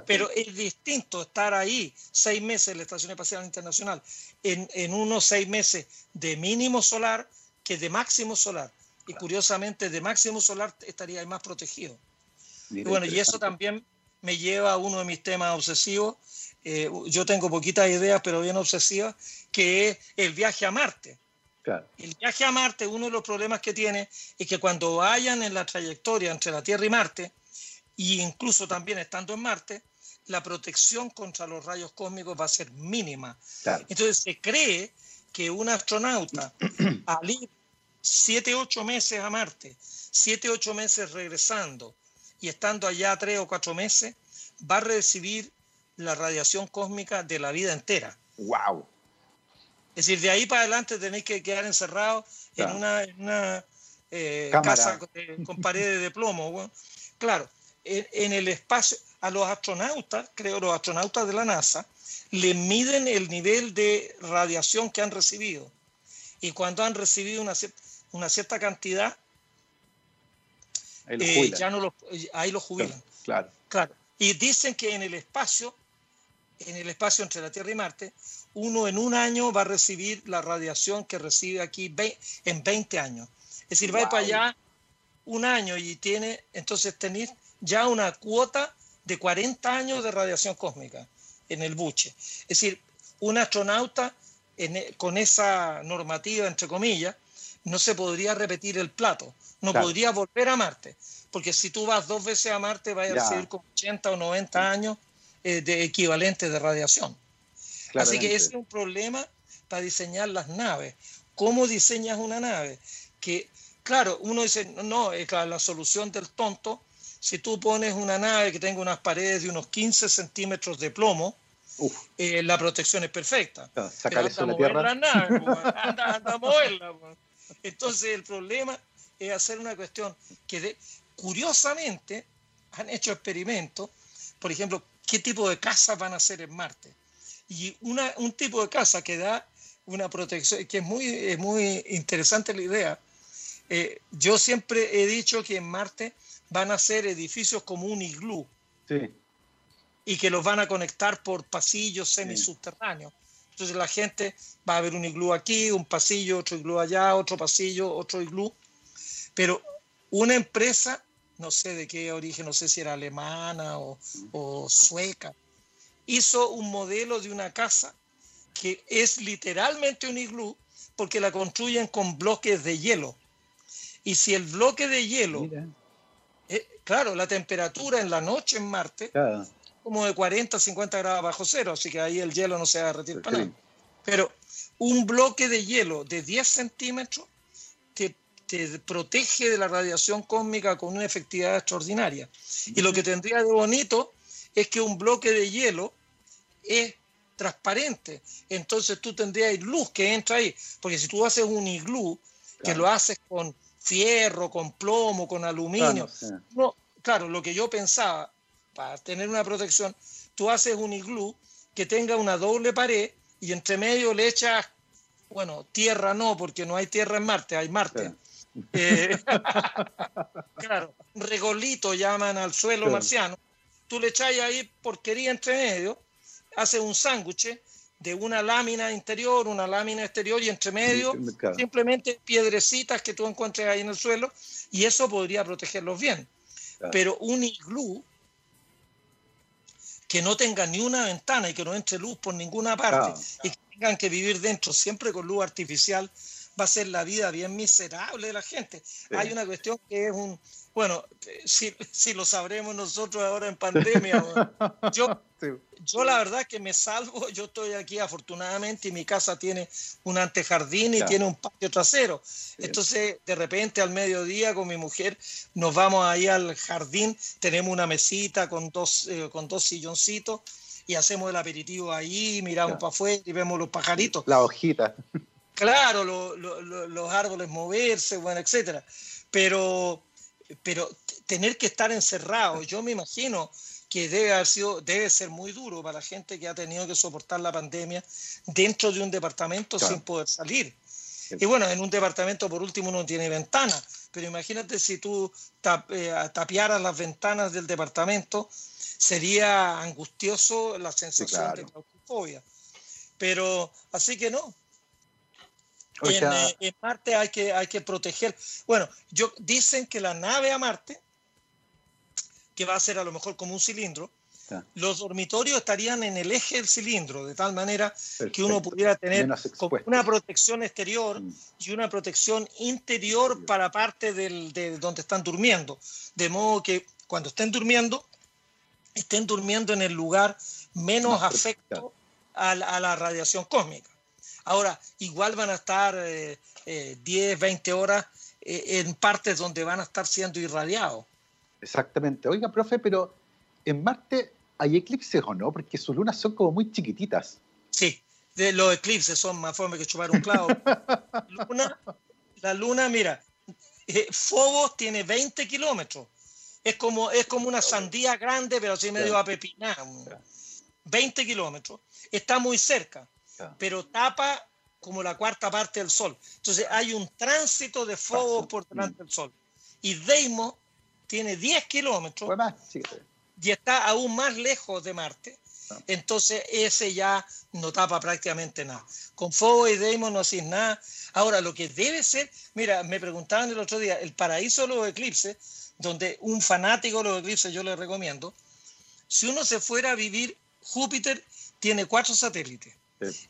Speaker 2: Pero es distinto estar ahí seis meses en la Estación Espacial Internacional en, en unos seis meses de mínimo solar que de máximo solar. Y curiosamente, de máximo solar estaría más protegido. Y bueno, y eso también me lleva a uno de mis temas obsesivos. Eh, yo tengo poquitas ideas, pero bien obsesivas, que es el viaje a Marte. El viaje a Marte, uno de los problemas que tiene es que cuando vayan en la trayectoria entre la Tierra y Marte, e incluso también estando en Marte, la protección contra los rayos cósmicos va a ser mínima. Entonces se cree que un astronauta al ir siete, ocho meses a Marte, siete, ocho meses regresando y estando allá tres o cuatro meses, va a recibir la radiación cósmica de la vida entera.
Speaker 1: ¡Wow!
Speaker 2: Es decir, de ahí para adelante tenéis que quedar encerrado en una, eh, casa con, paredes de plomo. claro, en, el espacio, a los astronautas, creo, los astronautas de la NASA, le miden el nivel de radiación que han recibido. Y cuando han recibido una, una cierta cantidad, ahí los, eh, ya no los, ahí los jubilan.
Speaker 1: Claro,
Speaker 2: claro. Y dicen que en el espacio, en el espacio entre la Tierra y Marte, uno en un año va a recibir la radiación que recibe aquí en 20 años. Es decir, va para allá un año y tiene, entonces tener ya una cuota de 40 años de radiación cósmica en el buche. Es decir, un astronauta con esa normativa, entre comillas, no se podría repetir el plato, no podría volver a Marte, porque si tú vas dos veces a Marte vas a recibir con 80 o 90 años eh, de equivalente de radiación. Así que ese es un problema para diseñar las naves. ¿Cómo diseñas una nave? Que, claro, uno dice, no, es la solución del tonto. Si tú pones una nave que tenga unas paredes de unos 15 centímetros de plomo, eh, la protección es perfecta.
Speaker 1: No, Pero anda a mover la nave,
Speaker 2: anda, anda, a moverla. Entonces el problema es hacer una cuestión que, de, curiosamente, han hecho experimentos, por ejemplo, qué tipo de casas van a hacer en Marte. Y una, un tipo de casa que da una protección, que es muy, muy interesante la idea. Eh, yo siempre he dicho que en Marte van a ser edificios como un iglú. Y que los van a conectar por pasillos semisubterráneos. Entonces la gente va a ver un iglú aquí, un pasillo, otro iglú allá, otro pasillo, otro iglú. Pero una empresa, no sé de qué origen, no sé si era alemana o, o sueca, hizo un modelo de una casa que es literalmente un iglú porque la construyen con bloques de hielo. Y si el bloque de hielo, eh, claro, la temperatura en la noche en Marte, como de 40 50 grados bajo cero, así que ahí el hielo no se va a retirar para nada. Pero un bloque de hielo de 10 centímetros te, te, protege de la radiación cósmica con una efectividad extraordinaria. Y lo que tendría de bonito es que un bloque de hielo es transparente. Entonces tú tendrías luz que entra ahí. Porque si tú haces un iglú, que lo haces con fierro, con plomo, con aluminio. No, claro, lo que yo pensaba, para tener una protección, tú haces un iglú que tenga una doble pared y entre medio le echas, bueno, tierra no, porque no hay tierra en Marte, hay Marte. Eh, claro, regolito llaman al suelo marciano tú le echas ahí porquería entre medio, haces un sándwich de una lámina interior, una lámina exterior y entre medio simplemente piedrecitas que tú encuentres ahí en el suelo y eso podría protegerlos bien. Pero un iglú que no tenga ni una ventana y que no entre luz por ninguna parte. Y que tengan que vivir dentro siempre con luz artificial, va a ser la vida bien miserable de la gente. Hay una cuestión que es un, bueno, si, si, lo sabremos nosotros ahora en pandemia. yo, yo la verdad que me salvo, yo estoy aquí afortunadamente y mi casa tiene un antejardín y tiene un patio trasero. Entonces, de repente al mediodía con mi mujer nos vamos ahí al jardín, tenemos una mesita con dos, eh, con dos silloncitos y hacemos el aperitivo ahí, miramos para afuera y vemos los pajaritos.
Speaker 1: La hojita.
Speaker 2: Claro, los árboles moverse, bueno, etcétera. Pero, pero tener que estar encerrado, yo me imagino que debe haber sido, debe ser muy duro para la gente que ha tenido que soportar la pandemia dentro de un departamento sin poder salir. Y bueno, en un departamento por último no tiene ventana, pero imagínate si tú eh, tapiaras las ventanas del departamento, sería angustioso la sensación de claustrofobia. Pero así que no. En, eh, en, Marte hay que, hay que proteger. Bueno, yo, dicen que la nave a Marte que va a ser a lo mejor como un cilindro, los dormitorios estarían en el eje del cilindro, de tal manera que uno pudiera tener una protección exterior mm. y una protección interior para parte del, de donde están durmiendo. De modo que cuando estén durmiendo, estén durmiendo en el lugar menos afecto a la, radiación cósmica. Ahora, igual van a estar 10, eh, 20 eh, horas eh, en partes donde van a estar siendo irradiados.
Speaker 1: Exactamente. Oiga, profe, pero en Marte hay eclipses o no? Porque sus lunas son como muy chiquititas.
Speaker 2: Sí, de los eclipses son más fuertes que chupar un clavo. la luna, mira, eh, Phobos tiene 20 kilómetros. Es como, es como una sandía grande, pero así medio apepinada. 20 kilómetros. Está muy cerca, pero tapa como la cuarta parte del Sol. Entonces hay un tránsito de Phobos por delante del Sol. Y Deimos tiene 10 kilómetros y está aún más lejos de Marte. Ah. Entonces ese ya no tapa prácticamente nada. Con Fuego y Deimos no haces nada. Ahora, lo que debe ser, mira, me preguntaban el otro día, el paraíso de los eclipses, donde un fanático de los eclipses yo le recomiendo, si uno se fuera a vivir, Júpiter tiene cuatro satélites.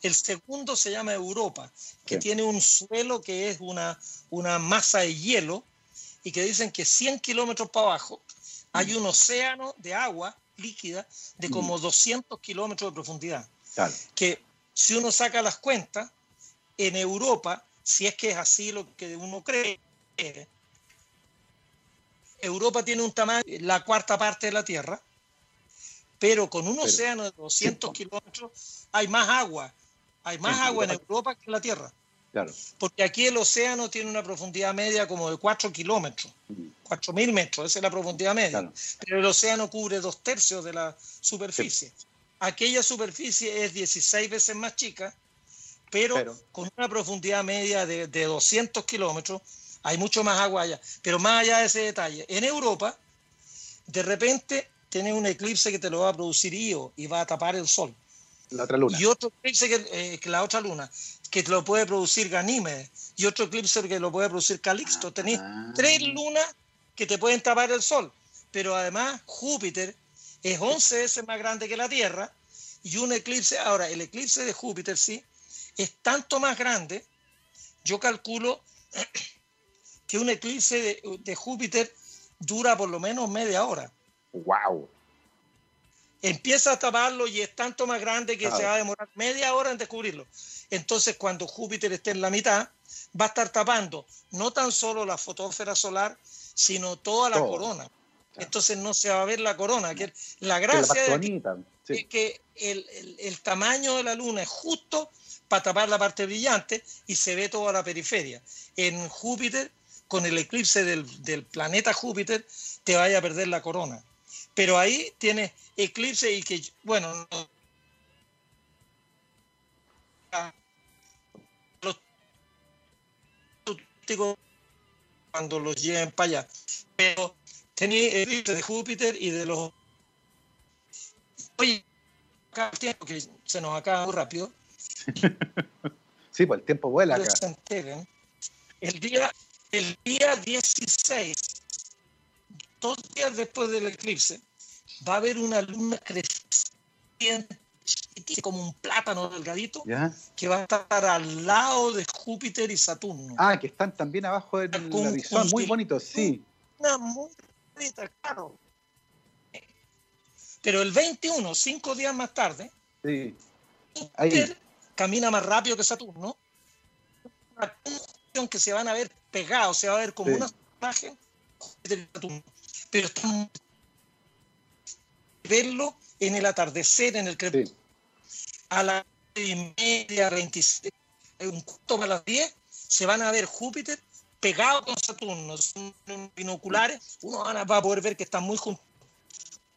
Speaker 2: El segundo se llama Europa, que tiene un suelo que es una, una masa de hielo y que dicen que 100 kilómetros para abajo hay un océano de agua líquida de como 200 kilómetros de profundidad. Que si uno saca las cuentas, en Europa, si es que es así lo que uno cree, Europa tiene un tamaño, la cuarta parte de la Tierra, pero con un océano de 200 kilómetros hay más agua. Hay más agua en Europa que en la Tierra. Porque aquí el océano tiene una profundidad media como de 4 kilómetros, 4.000 metros, esa es la profundidad media. Pero el océano cubre dos tercios de la superficie. Aquella superficie es 16 veces más chica, pero, con una profundidad media de, de 200 kilómetros, hay mucho más agua allá. Pero más allá de ese detalle, en Europa, de repente tiene un eclipse que te lo va a producir Io y va a tapar el sol.
Speaker 1: La otra luna.
Speaker 2: Y otro eclipse que, eh, la otra luna que lo puede producir Ganímedes y otro eclipse que lo puede producir Calixto. Tenéis ah. tres lunas que te pueden tapar el Sol, pero además Júpiter es 11 veces más grande que la Tierra y un eclipse, ahora el eclipse de Júpiter sí, es tanto más grande, yo calculo que un eclipse de, de Júpiter dura por lo menos media hora.
Speaker 1: ¡Wow!
Speaker 2: empieza a taparlo y es tanto más grande que se va a demorar media hora en descubrirlo. Entonces, cuando Júpiter esté en la mitad, va a estar tapando no tan solo la fotósfera solar, sino toda la corona. Entonces no se va a ver la corona, que la gracia es que el, tamaño de la luna es justo para tapar la parte brillante y se ve toda la periferia. En Júpiter, con el eclipse del, del planeta Júpiter, te vaya a perder la corona. Pero ahí tienes eclipse y que, bueno, los cuando los lleven para allá. Pero tenía eclipse de Júpiter y de los... Oye, acá el tiempo que se nos acaba muy rápido.
Speaker 1: sí, pues el tiempo vuela acá.
Speaker 2: El día, el día 16 dos días después del eclipse, va a haber una luna creciente como un plátano delgadito que va a estar al lado de Júpiter y Saturno.
Speaker 1: Ah, que están también abajo de la visión, muy bonitos, sí.
Speaker 2: Una muy bonita, claro. Pero el 21, cinco días más tarde,
Speaker 1: sí.
Speaker 2: Júpiter camina más rápido que Saturno. Una conjunción que se van a ver pegados, se va a ver como una imagen y Saturno pero estamos verlo en el atardecer, en el crepúsculo. A las y media, 26, un cuarto para las 10, se van a ver Júpiter pegado con Saturno, son binoculares, uno va a poder ver que están muy juntos.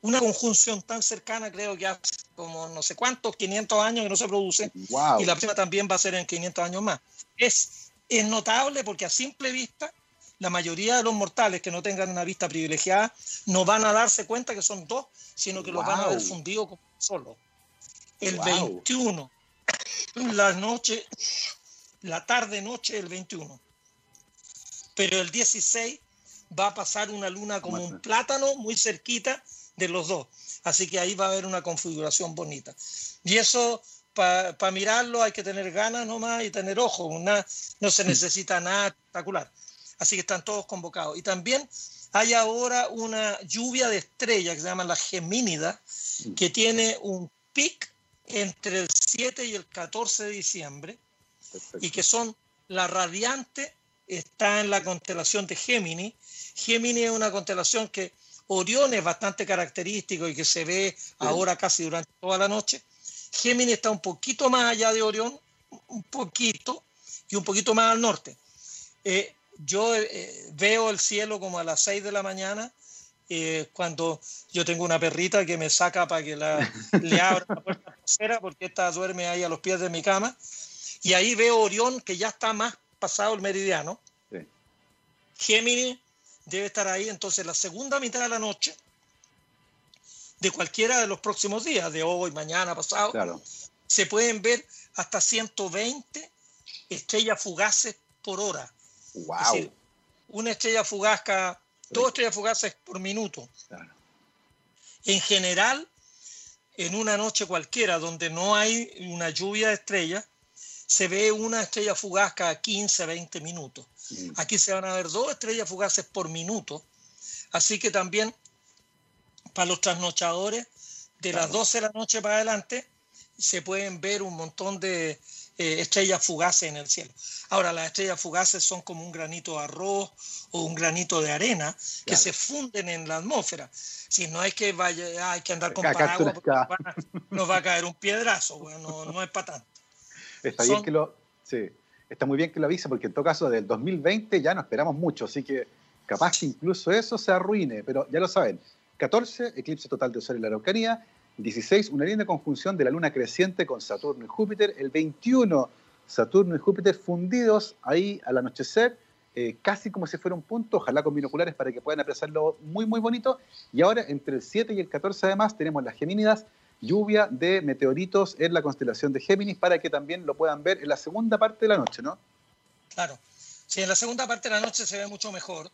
Speaker 2: Una conjunción tan cercana creo que hace como no sé cuántos, 500 años que no se produce, y la próxima también va a ser en 500 años más. Es, es notable porque a simple vista la mayoría de los mortales que no tengan una vista privilegiada no van a darse cuenta que son dos, sino que los van a ver fundidos como solo. El 21, la noche, la tarde-noche del 21. Pero el 16 va a pasar una luna como un plátano muy cerquita de los dos. Así que ahí va a haber una configuración bonita. Y eso, para mirarlo, hay que tener ganas nomás y tener ojo. no se necesita nada espectacular. Así que están todos convocados. Y también hay ahora una lluvia de estrellas que se llama la Gemínida, que tiene un pic entre el 7 y el 14 de diciembre, y que son la radiante, está en la constelación de Géminis. Géminis es una constelación que Orión es bastante característico y que se ve ahora casi durante toda la noche. Géminis está un poquito más allá de Orión, un poquito, y un poquito más al norte. Eh, yo eh, veo el cielo como a las 6 de la mañana eh, cuando yo tengo una perrita que me saca para que la, le abra la puerta trasera porque esta duerme ahí a los pies de mi cama. Y ahí veo Orión que ya está más pasado el meridiano. Sí. Géminis debe estar ahí. Entonces la segunda mitad de la noche de cualquiera de los próximos días, de hoy, mañana, pasado, se pueden ver hasta 120 estrellas fugaces por hora.
Speaker 1: Wow.
Speaker 2: una estrella fugaz cada, dos estrellas fugaces por minuto. En general, en una noche cualquiera donde no hay una lluvia de estrellas, se ve una estrella fugaz cada 15, 20 minutos. Mm. Aquí se van a ver dos estrellas fugaces por minuto. Así que también para los trasnochadores, de las 12 de la noche para adelante, se pueden ver un montón de eh, estrellas fugaces en el cielo. Ahora, las estrellas fugaces son como un granito de arroz o un granito de arena que se funden en la atmósfera. Si no es que vaya, hay que andar con paraguas, nos va a caer un piedrazo, bueno, no, es para tanto.
Speaker 1: Está, bien que lo, sí, está muy bien que lo avise, porque en todo caso del 2020 ya no esperamos mucho, así que capaz que incluso eso se arruine, pero ya lo saben. 14, eclipse total de Sol en la Araucanía, 16, una linda conjunción de la luna creciente con Saturno y Júpiter. El 21, Saturno y Júpiter fundidos ahí al anochecer, eh, casi como si fuera un punto, ojalá con binoculares para que puedan apreciarlo muy, muy bonito. Y ahora, entre el 7 y el 14 además, tenemos las Gemínidas, lluvia de meteoritos en la constelación de Géminis para que también lo puedan ver en la segunda parte de la noche, ¿no?
Speaker 2: Claro. Sí, en la segunda parte de la noche se ve mucho mejor,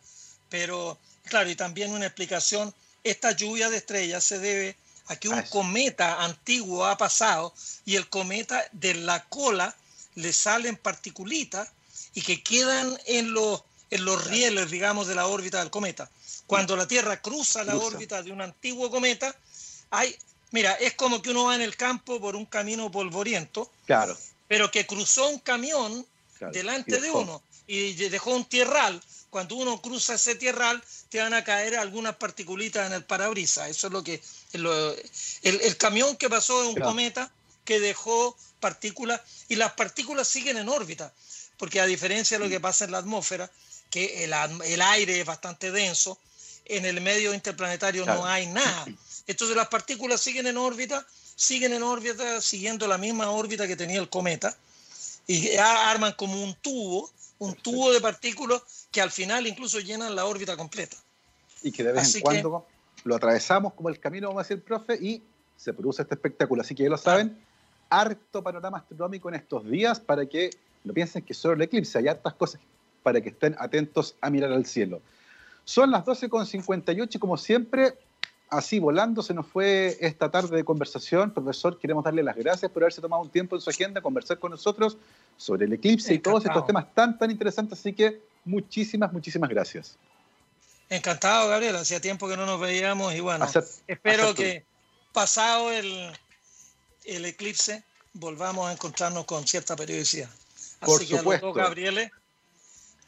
Speaker 2: pero claro, y también una explicación, esta lluvia de estrellas se debe Aquí un cometa antiguo ha pasado y el cometa de la cola le salen particulitas y que quedan en los, en los rieles, digamos, de la órbita del cometa. Cuando la Tierra cruza la órbita de un antiguo cometa, hay, mira, es como que uno va en el campo por un camino polvoriento,
Speaker 1: claro.
Speaker 2: pero que cruzó un camión delante de uno y dejó un tierral cuando uno cruza ese tierral, te van a caer algunas particulitas en el parabrisas. Eso es lo que. el, camión que pasó es un cometa que dejó partículas y las partículas siguen en órbita, porque a diferencia de lo que pasa en la atmósfera, que el, aire es bastante denso, en el medio interplanetario no hay nada. Entonces las partículas siguen en órbita, siguen en órbita, siguiendo la misma órbita que tenía el cometa, y arman como un tubo un tubo de partículas que al final incluso llenan la órbita completa.
Speaker 1: Y que de vez en cuando lo atravesamos como el camino, vamos a decir, profe, y se produce este espectáculo. Así que ya lo saben, harto panorama astronómico en estos días para que no piensen que solo el eclipse, hay hartas cosas para que estén atentos a mirar al cielo. Son las 12.58 y como siempre, así volando se nos fue esta tarde de conversación. Profesor, queremos darle las gracias por haberse tomado un tiempo en su agenda, conversar con nosotros sobre el eclipse y todos estos temas tan, tan interesantes. Así que muchísimas, muchísimas gracias.
Speaker 2: Encantado, Gabriel. Hacía tiempo que no nos veíamos y bueno, espero que pasado el, el eclipse volvamos a encontrarnos con cierta periodicidad.
Speaker 1: Así que a los
Speaker 2: Gabriel,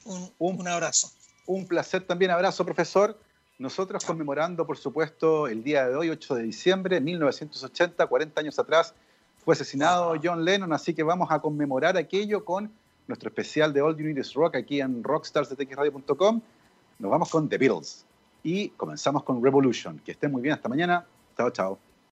Speaker 2: un, un abrazo.
Speaker 1: Un placer también. Abrazo, profesor. Nosotros conmemorando, por supuesto, el día de hoy, 8 de diciembre de 1980, 40 años atrás, Fue asesinado John Lennon, así que vamos a conmemorar aquello con nuestro especial de All You Need Is Rock aquí en rockstarsdetxradio.com. Nos vamos con The Beatles y comenzamos con Revolution. Que estén muy bien, hasta mañana. Chao, chao.